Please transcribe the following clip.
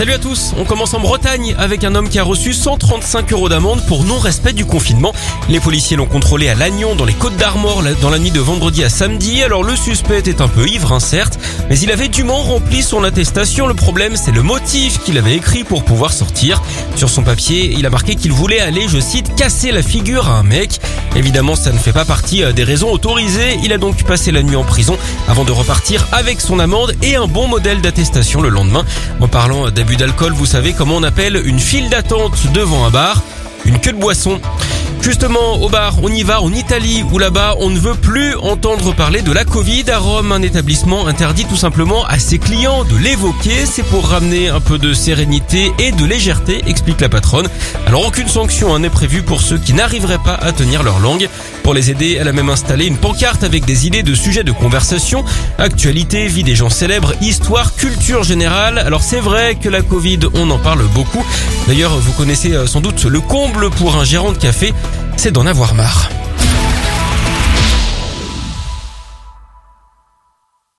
Salut à tous, on commence en Bretagne avec un homme qui a reçu 135 euros d'amende pour non-respect du confinement. Les policiers l'ont contrôlé à Lannion dans les Côtes d'Armor dans la nuit de vendredi à samedi. Alors le suspect est un peu ivre, hein, certes, mais il avait dûment rempli son attestation. Le problème c'est le motif qu'il avait écrit pour pouvoir sortir. Sur son papier, il a marqué qu'il voulait aller, je cite, casser la figure à un mec. Évidemment, ça ne fait pas partie euh, des raisons autorisées. Il a donc passé la nuit en prison avant de repartir avec son amende et un bon modèle d'attestation le lendemain. En parlant d'abus d'alcool, vous savez comment on appelle une file d'attente devant un bar Une queue de boisson. Justement, au bar, on y va en Italie, où là-bas, on ne veut plus entendre parler de la Covid. À Rome, un établissement interdit tout simplement à ses clients de l'évoquer. C'est pour ramener un peu de sérénité et de légèreté, explique la patronne. Alors, aucune sanction hein, n'est prévue pour ceux qui n'arriveraient pas à tenir leur langue. Pour les aider, elle a même installé une pancarte avec des idées de sujets de conversation. Actualité, vie des gens célèbres, histoire, culture générale. Alors, c'est vrai que la Covid, on en parle beaucoup. D'ailleurs, vous connaissez euh, sans doute le comble pour un gérant de café c'est d'en avoir marre.